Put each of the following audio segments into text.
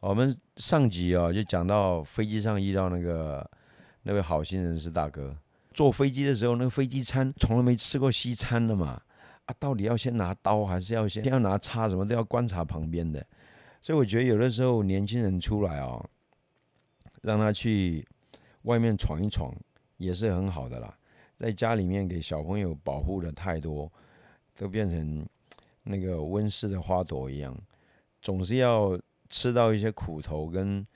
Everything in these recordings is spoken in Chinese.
我们上集啊就讲到飞机上遇到那个那位好心人士大哥，坐飞机的时候，那个飞机餐从来没吃过西餐的嘛，啊，到底要先拿刀还是要先要拿叉，什么都要观察旁边的。所以我觉得有的时候年轻人出来啊，让他去外面闯一闯也是很好的啦。在家里面给小朋友保护的太多，都变成那个温室的花朵一样，总是要。吃到一些苦头，跟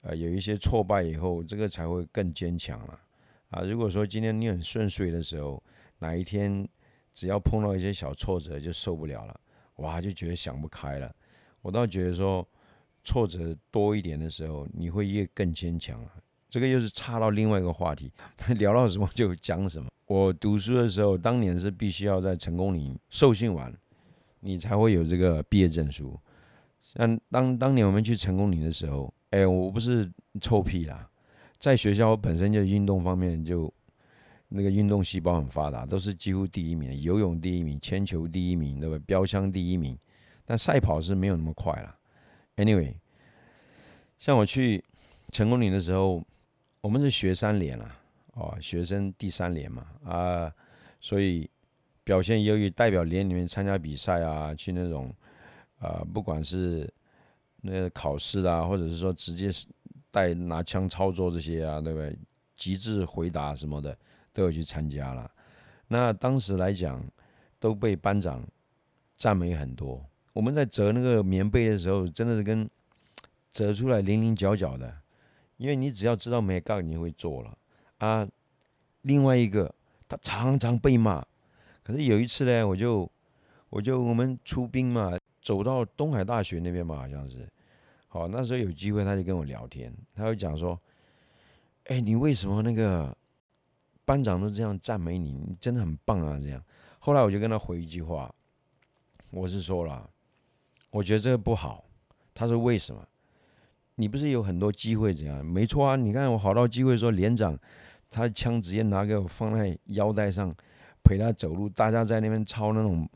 呃有一些挫败以后，这个才会更坚强了啊！如果说今天你很顺遂的时候，哪一天只要碰到一些小挫折就受不了了，哇，就觉得想不开了。我倒觉得说，挫折多一点的时候，你会越更坚强了。这个又是插到另外一个话题，聊到什么就讲什么。我读书的时候，当年是必须要在成功岭受训完，你才会有这个毕业证书。像当当年我们去成功岭的时候，哎，我不是臭屁啦，在学校本身就运动方面就那个运动细胞很发达，都是几乎第一名，游泳第一名，铅球第一名，对吧？标枪第一名，但赛跑是没有那么快了。Anyway，像我去成功岭的时候，我们是学三连啦，哦，学生第三连嘛，啊，所以表现优异，代表连里面参加比赛啊，去那种。啊，不管是那个考试啊，或者是说直接带拿枪操作这些啊，对不对？极致回答什么的都有去参加了。那当时来讲，都被班长赞美很多。我们在折那个棉被的时候，真的是跟折出来零零角角的，因为你只要知道没杠，你会做了啊。另外一个，他常常被骂，可是有一次呢，我就我就我们出兵嘛。走到东海大学那边嘛，好像是，好那时候有机会，他就跟我聊天，他会讲说：“哎，你为什么那个班长都这样赞美你？你真的很棒啊！”这样，后来我就跟他回一句话，我是说了，我觉得这个不好。他说：“为什么？你不是有很多机会怎样？没错啊，你看我好到机会说连长，他的枪直接拿给我放在腰带上，陪他走路，大家在那边抄那种。”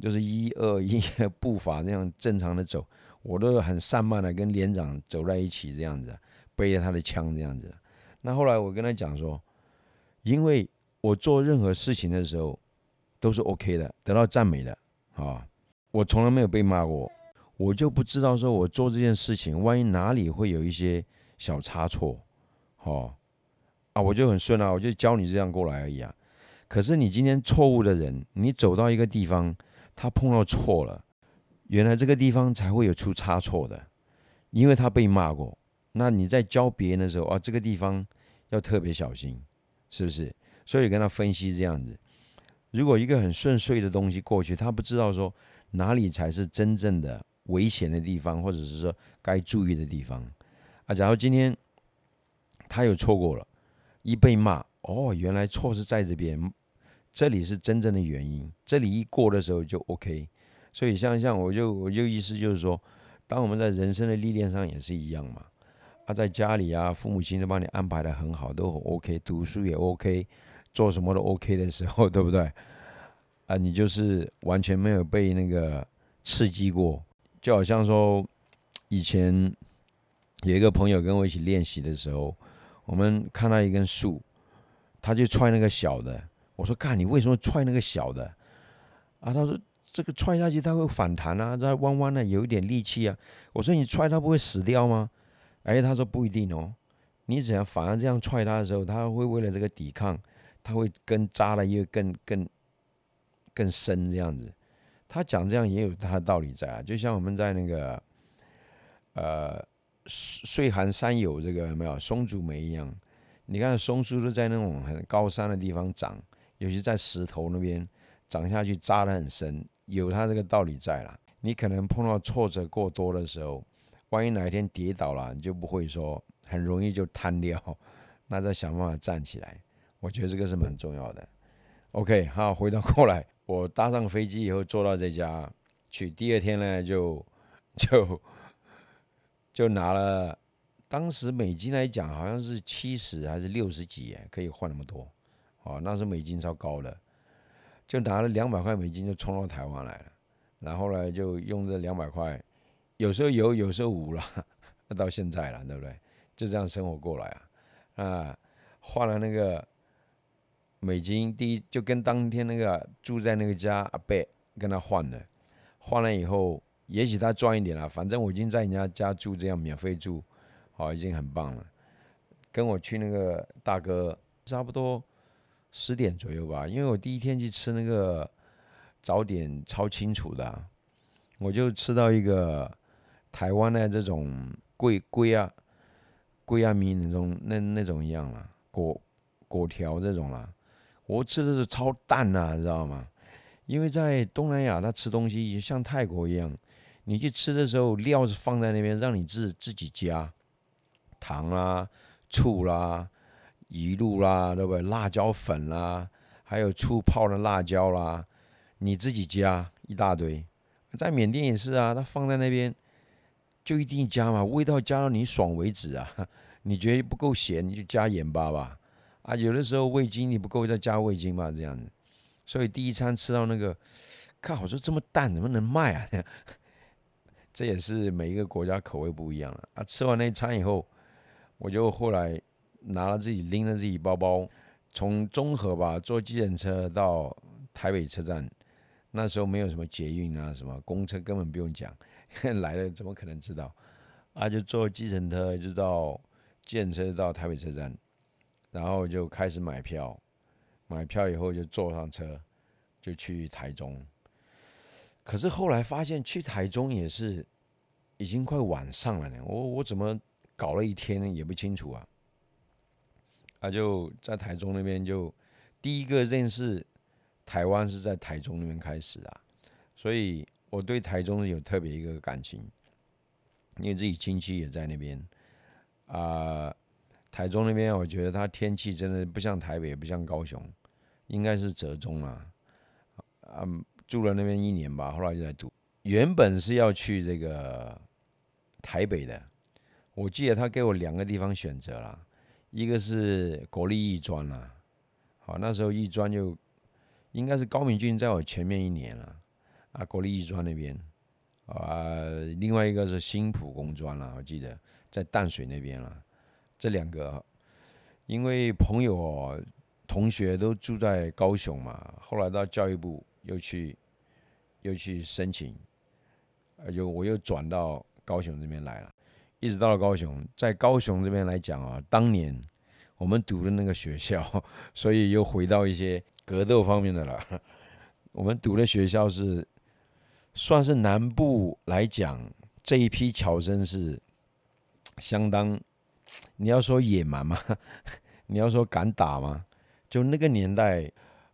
就是一二一步伐这样正常的走，我都很散漫的跟连长走在一起这样子，背着他的枪这样子。那后来我跟他讲说，因为我做任何事情的时候都是 OK 的，得到赞美的啊，我从来没有被骂过，我就不知道说我做这件事情，万一哪里会有一些小差错，哦，啊，我就很顺啊，我就教你这样过来而已啊。可是你今天错误的人，你走到一个地方。他碰到错了，原来这个地方才会有出差错的，因为他被骂过。那你在教别人的时候啊，这个地方要特别小心，是不是？所以跟他分析这样子。如果一个很顺遂的东西过去，他不知道说哪里才是真正的危险的地方，或者是说该注意的地方啊。假如今天他有错过了，一被骂，哦，原来错是在这边。这里是真正的原因，这里一过的时候就 OK，所以像像我就我就意思就是说，当我们在人生的历练上也是一样嘛，啊，在家里啊，父母亲都帮你安排的很好，都 OK，读书也 OK，做什么都 OK 的时候，对不对？啊，你就是完全没有被那个刺激过，就好像说以前有一个朋友跟我一起练习的时候，我们看到一根树，他就踹那个小的。我说：“看你为什么踹那个小的？”啊，他说：“这个踹下去它会反弹啊，它弯弯的，有一点力气啊。”我说：“你踹它不会死掉吗？”哎，他说：“不一定哦，你只要反而这样踹它的时候，它会为了这个抵抗，它会更扎的越更更更深这样子。”他讲这样也有他的道理在啊，就像我们在那个呃岁寒山有这个有没有松竹梅一样，你看松树都在那种很高山的地方长。尤其在石头那边长下去扎得很深，有它这个道理在了。你可能碰到挫折过多的时候，万一哪一天跌倒了，你就不会说很容易就瘫掉，那再想办法站起来。我觉得这个是蛮重要的。OK，好，回到过来，我搭上飞机以后坐到这家去，第二天呢就就就拿了，当时美金来讲好像是七十还是六十几，可以换那么多。哦，那时美金超高的，就拿了两百块美金就冲到台湾来了，然后呢就用这两百块，有时候有，有时候无了，到现在了，对不对？就这样生活过来啊，啊，换了那个美金，第一就跟当天那个住在那个家阿伯跟他换了，换了以后，也许他赚一点了，反正我已经在人家家住这样免费住，好，已经很棒了。跟我去那个大哥差不多十点左右吧，因为我第一天去吃那个早点超清楚的，我就吃到一个台湾的这种桂桂啊。桂啊米那种那那种一样了，果果条这种啦，我吃的是超淡呐，知道吗？因为在东南亚，他吃东西像泰国一样，你去吃的时候，料是放在那边，让你自自己加糖啦、醋啦、鱼露啦，对不对？辣椒粉啦，还有醋泡的辣椒啦，你自己加一大堆。在缅甸也是啊，他放在那边。就一定加嘛，味道加到你爽为止啊！你觉得不够咸，你就加盐巴吧。啊，有的时候味精你不够，再加味精嘛，这样子。所以第一餐吃到那个，看，我说这么淡怎么能卖啊？这也是每一个国家口味不一样了啊。吃完那一餐以后，我就后来拿了自己拎着自己包包，从中和吧坐计程车到台北车站。那时候没有什么捷运啊，什么公车根本不用讲。来了怎么可能知道？啊，就坐计程车就到计程车到台北车站，然后就开始买票，买票以后就坐上车就去台中。可是后来发现去台中也是已经快晚上了呢。我我怎么搞了一天也不清楚啊？他，就在台中那边就第一个认识台湾是在台中那边开始啊，所以。我对台中有特别一个感情，因为自己亲戚也在那边啊。台中那边，我觉得它天气真的不像台北，不像高雄，应该是折中啊。嗯，住了那边一年吧，后来就在读。原本是要去这个台北的，我记得他给我两个地方选择了，一个是国立艺专啦，好，那时候艺专就应该是高明俊在我前面一年了。啊，国立艺专那边，啊，另外一个是新浦工专了，我记得在淡水那边了。这两个，因为朋友、同学都住在高雄嘛，后来到教育部又去，又去申请，呃，就我又转到高雄这边来了，一直到了高雄，在高雄这边来讲啊，当年我们读的那个学校，所以又回到一些格斗方面的了。我们读的学校是。算是南部来讲，这一批侨生是相当，你要说野蛮吗？你要说敢打吗？就那个年代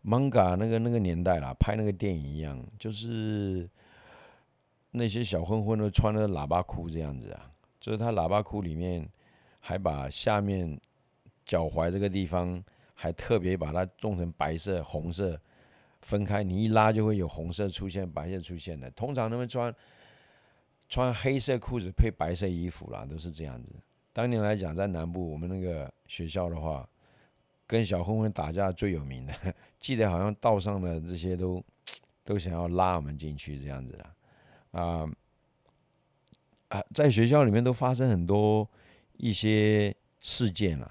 ，manga 那个那个年代啦，拍那个电影一样，就是那些小混混都穿的喇叭裤这样子啊，就是他喇叭裤里面还把下面脚踝这个地方还特别把它种成白色、红色。分开，你一拉就会有红色出现，白色出现的。通常他们穿穿黑色裤子配白色衣服啦，都是这样子。当年来讲，在南部我们那个学校的话，跟小混混打架最有名的，记得好像道上的这些都 都想要拉我们进去这样子的啊啊，在学校里面都发生很多一些事件了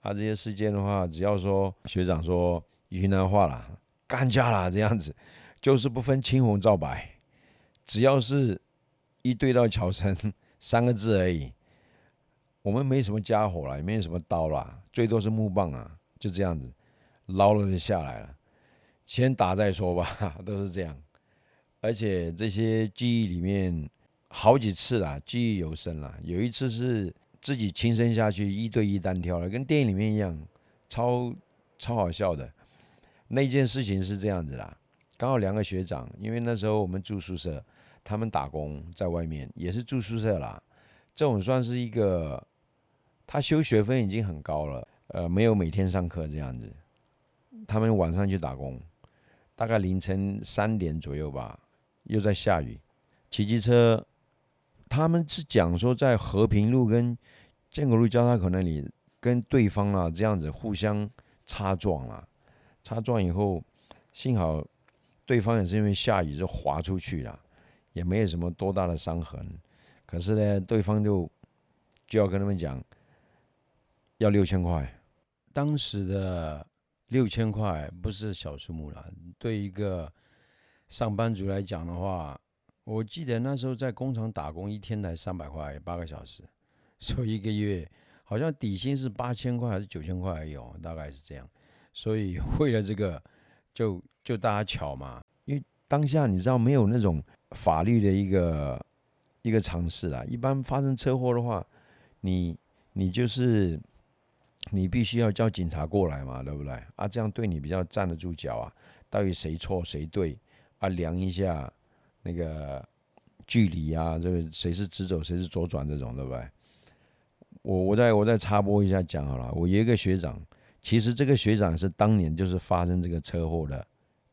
啊，这些事件的话，只要说学长说云南话了。干架啦，这样子就是不分青红皂白，只要是一对到乔生三个字而已。我们没什么家伙了，也没什么刀啦，最多是木棒啊，就这样子捞了就下来了，先打再说吧，都是这样。而且这些记忆里面好几次啦，记忆犹深啦。有一次是自己亲身下去一对一单挑了，跟电影里面一样，超超好笑的。那件事情是这样子啦，刚好两个学长，因为那时候我们住宿舍，他们打工在外面也是住宿舍啦。这种算是一个，他修学分已经很高了，呃，没有每天上课这样子。他们晚上去打工，大概凌晨三点左右吧，又在下雨，骑机车，他们是讲说在和平路跟建国路交叉口那里跟对方啊这样子互相擦撞了。擦撞以后，幸好对方也是因为下雨就滑出去了，也没有什么多大的伤痕。可是呢，对方就就要跟他们讲要六千块。当时的六千块不是小数目了，对一个上班族来讲的话，我记得那时候在工厂打工，一天才三百块，八个小时，所以一个月好像底薪是八千块还是九千块而已，大概是这样。所以 为了这个，就就大家巧嘛，因为当下你知道没有那种法律的一个一个尝试啦，一般发生车祸的话，你你就是。你必须要叫警察过来嘛，对不对？啊，这样对你比较站得住脚啊。到底谁错谁对啊？量一下那个距离啊，这个谁是直走谁是左转这种，对不对？我我再我再插播一下讲好了。我有一个学长，其实这个学长是当年就是发生这个车祸的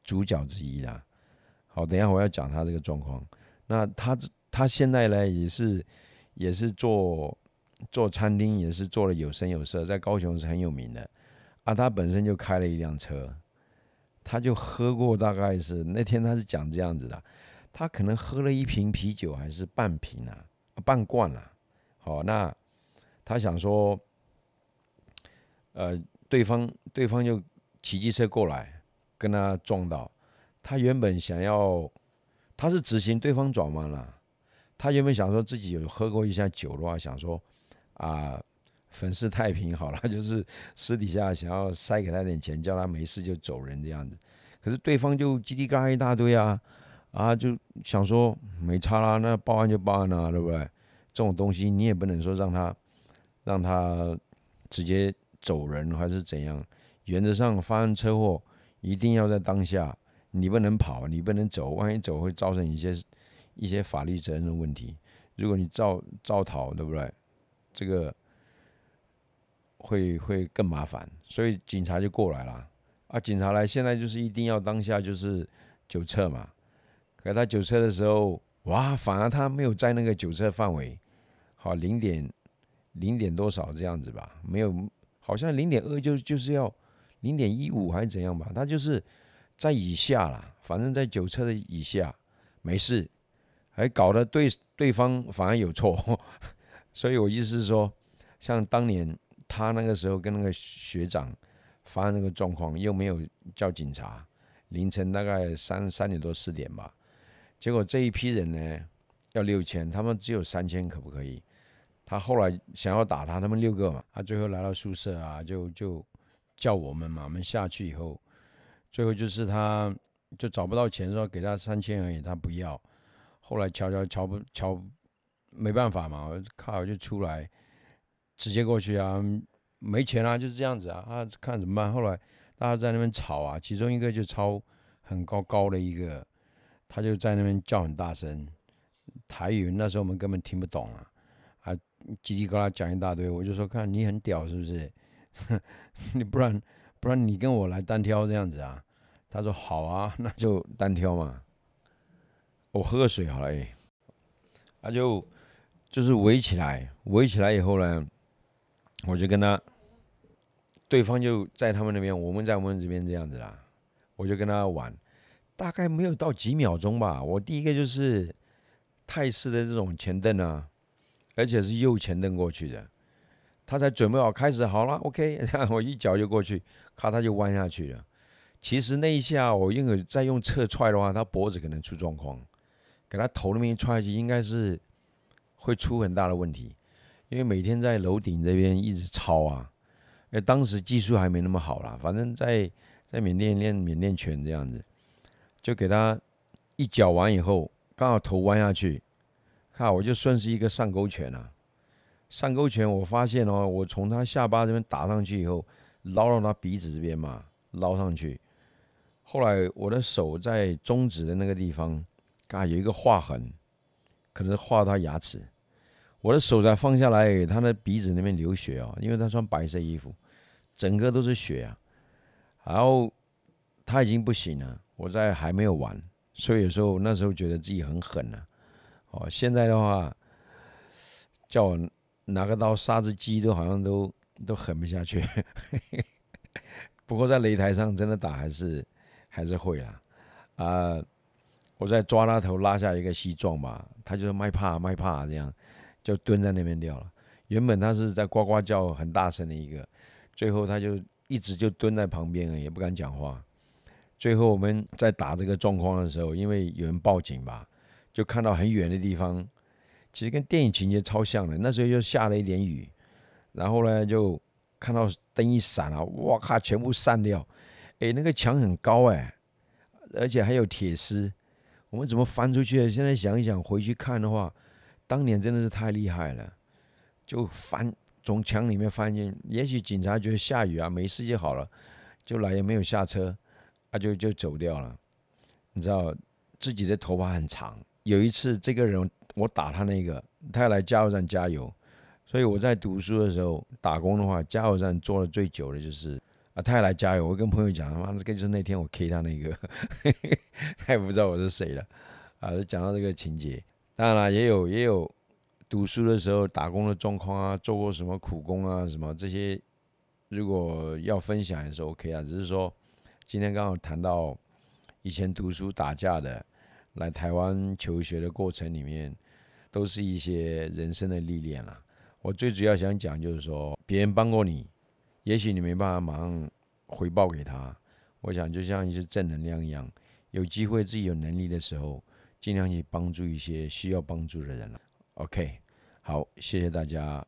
主角之一啦。好，等一下我要讲他这个状况。那他他现在呢也是也是做。做餐厅也是做的有声有色，在高雄是很有名的。啊，他本身就开了一辆车，他就喝过，大概是那天他是讲这样子的，他可能喝了一瓶啤酒还是半瓶啊，半罐啊。好，那他想说，呃，对方对方就骑机车过来跟他撞到，他原本想要，他是直行，对方转弯了，他原本想说自己有喝过一下酒的话，想说。啊，粉饰太平好了，就是私底下想要塞给他点钱，叫他没事就走人这样子。可是对方就叽里嘎一大堆啊，啊，就想说没差啦，那报案就报案啦，对不对？这种东西你也不能说让他让他直接走人还是怎样。原则上发生车祸一定要在当下，你不能跑，你不能走，万一走会造成一些一些法律责任的问题。如果你造造逃，对不对？这个会会更麻烦，所以警察就过来了啊！警察来，现在就是一定要当下就是酒测嘛。可他酒测的时候，哇，反而他没有在那个酒测范围，好零点零点多少这样子吧，没有，好像零点二就就是要零点一五还是怎样吧，他就是在以下啦，反正在酒测的以下没事，还搞得对对方反而有错。所以我意思是说，像当年他那个时候跟那个学长发生那个状况，又没有叫警察，凌晨大概三三点多四点吧，结果这一批人呢要六千，他们只有三千，可不可以？他后来想要打他，他们六个嘛，他最后来到宿舍啊，就就叫我们嘛，我们下去以后，最后就是他就找不到钱，说给他三千而已，他不要，后来瞧瞧瞧不瞧。没办法嘛，我靠就出来，直接过去啊，没钱啊，就是这样子啊，啊，看怎么办？后来大家在那边吵啊，其中一个就超很高高的一个，他就在那边叫很大声，台语那时候我们根本听不懂啊，啊，叽叽呱啦讲一大堆，我就说看你很屌是不是？你不然不然你跟我来单挑这样子啊？他说好啊，那就单挑嘛，我喝个水好了哎，他就。就是围起来，围起来以后呢，我就跟他，对方就在他们那边，我们在我们这边这样子啦，我就跟他玩，大概没有到几秒钟吧。我第一个就是泰式的这种前蹬啊，而且是右前蹬过去的，他才准备好开始好了，OK，我一脚就过去，咔他就弯下去了。其实那一下我因为再用侧踹的话，他脖子可能出状况，给他头那边踹下去，应该是。会出很大的问题，因为每天在楼顶这边一直抄啊，因为当时技术还没那么好啦，反正在在缅甸练缅甸拳这样子，就给他一脚完以后，刚好头弯下去，看我就顺势一个上勾拳啊，上勾拳我发现哦，我从他下巴这边打上去以后，捞到他鼻子这边嘛，捞上去，后来我的手在中指的那个地方，嘎有一个划痕。可能是划他牙齿，我的手才放下来，他的鼻子那边流血哦，因为他穿白色衣服，整个都是血啊。然后他已经不行了，我在还没有完，所以有时候那时候觉得自己很狠啊。哦，现在的话叫我拿个刀杀只鸡都好像都都狠不下去。不过在擂台上真的打还是还是会啊啊。我在抓他头，拉下一个西装吧，他就卖怕卖怕这样，就蹲在那边掉了。原本他是在呱呱叫很大声的一个，最后他就一直就蹲在旁边了，也不敢讲话。最后我们在打这个状况的时候，因为有人报警吧，就看到很远的地方，其实跟电影情节超像的。那时候又下了一点雨，然后呢就看到灯一闪啊，哇靠，全部散掉。哎，那个墙很高哎，而且还有铁丝，我们怎么翻出去？现在想一想，回去看的话，当年真的是太厉害了，就翻从墙里面翻进。也许警察觉得下雨啊，没事就好了，就来也没有下车。他就就走掉了，你知道自己的头发很长。有一次，这个人我打他那个，他要来加油站加油，所以我在读书的时候打工的话，加油站做的最久的就是啊，他要来加油。我跟朋友讲，他妈这个就是那天我 K 他那个，他也不知道我是谁了啊。就讲到这个情节，当然了，也有也有读书的时候打工的状况啊，做过什么苦工啊，什么这些，如果要分享也是 OK 啊，只是说。今天刚好谈到以前读书打架的，来台湾求学的过程里面，都是一些人生的历练啦。我最主要想讲就是说，别人帮过你，也许你没办法马上回报给他。我想就像一些正能量一样，有机会自己有能力的时候，尽量去帮助一些需要帮助的人了。OK，好，谢谢大家。